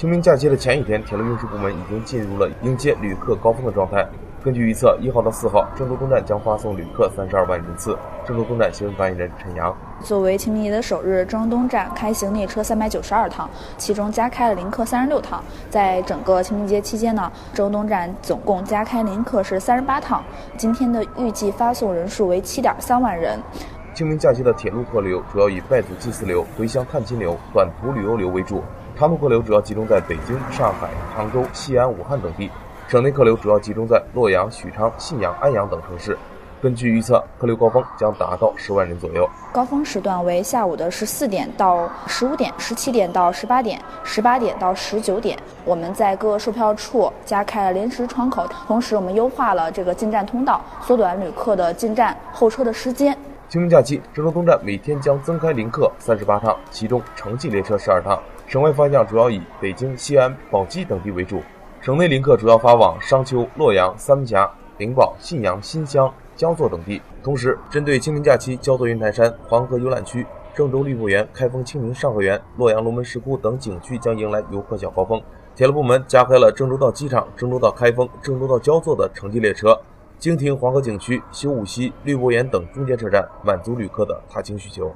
清明假期的前一天，铁路运输部门已经进入了迎接旅客高峰的状态。根据预测，一号到四号，郑州东站将发送旅客三十二万人次。郑州东站新闻发言人陈阳：作为清明节的首日，郑州东站开行列车三百九十二趟，其中加开了临客三十六趟。在整个清明节期间呢，郑州东站总共加开临客是三十八趟。今天的预计发送人数为七点三万人。清明假期的铁路客流主要以拜祖祭祀流、回乡探亲流、短途旅游流为主，长途客流主要集中在北京、上海、杭州、西安、武汉等地。省内客流主要集中在洛阳、许昌、信阳、安阳等城市。根据预测，客流高峰将达到十万人左右。高峰时段为下午的十四点到十五点、十七点到十八点、十八点到十九点。我们在各售票处加开了临时窗口，同时我们优化了这个进站通道，缩短旅客的进站候车的时间。清明假期，郑州东站每天将增开临客三十八趟，其中城际列车十二趟，省外方向主要以北京、西安、宝鸡等地为主。省内临客主要发往商丘、洛阳、三门峡、灵宝、信阳、新乡、焦作等地。同时，针对清明假期，焦作云台山、黄河游览区、郑州绿博园、开封清明上河园、洛阳龙门石窟等景区将迎来游客小高峰。铁路部门加开了郑州到机场、郑州到开封、郑州到焦作的城际列车，经停黄河景区、修武溪、绿博园等中间车站，满足旅客的踏青需求。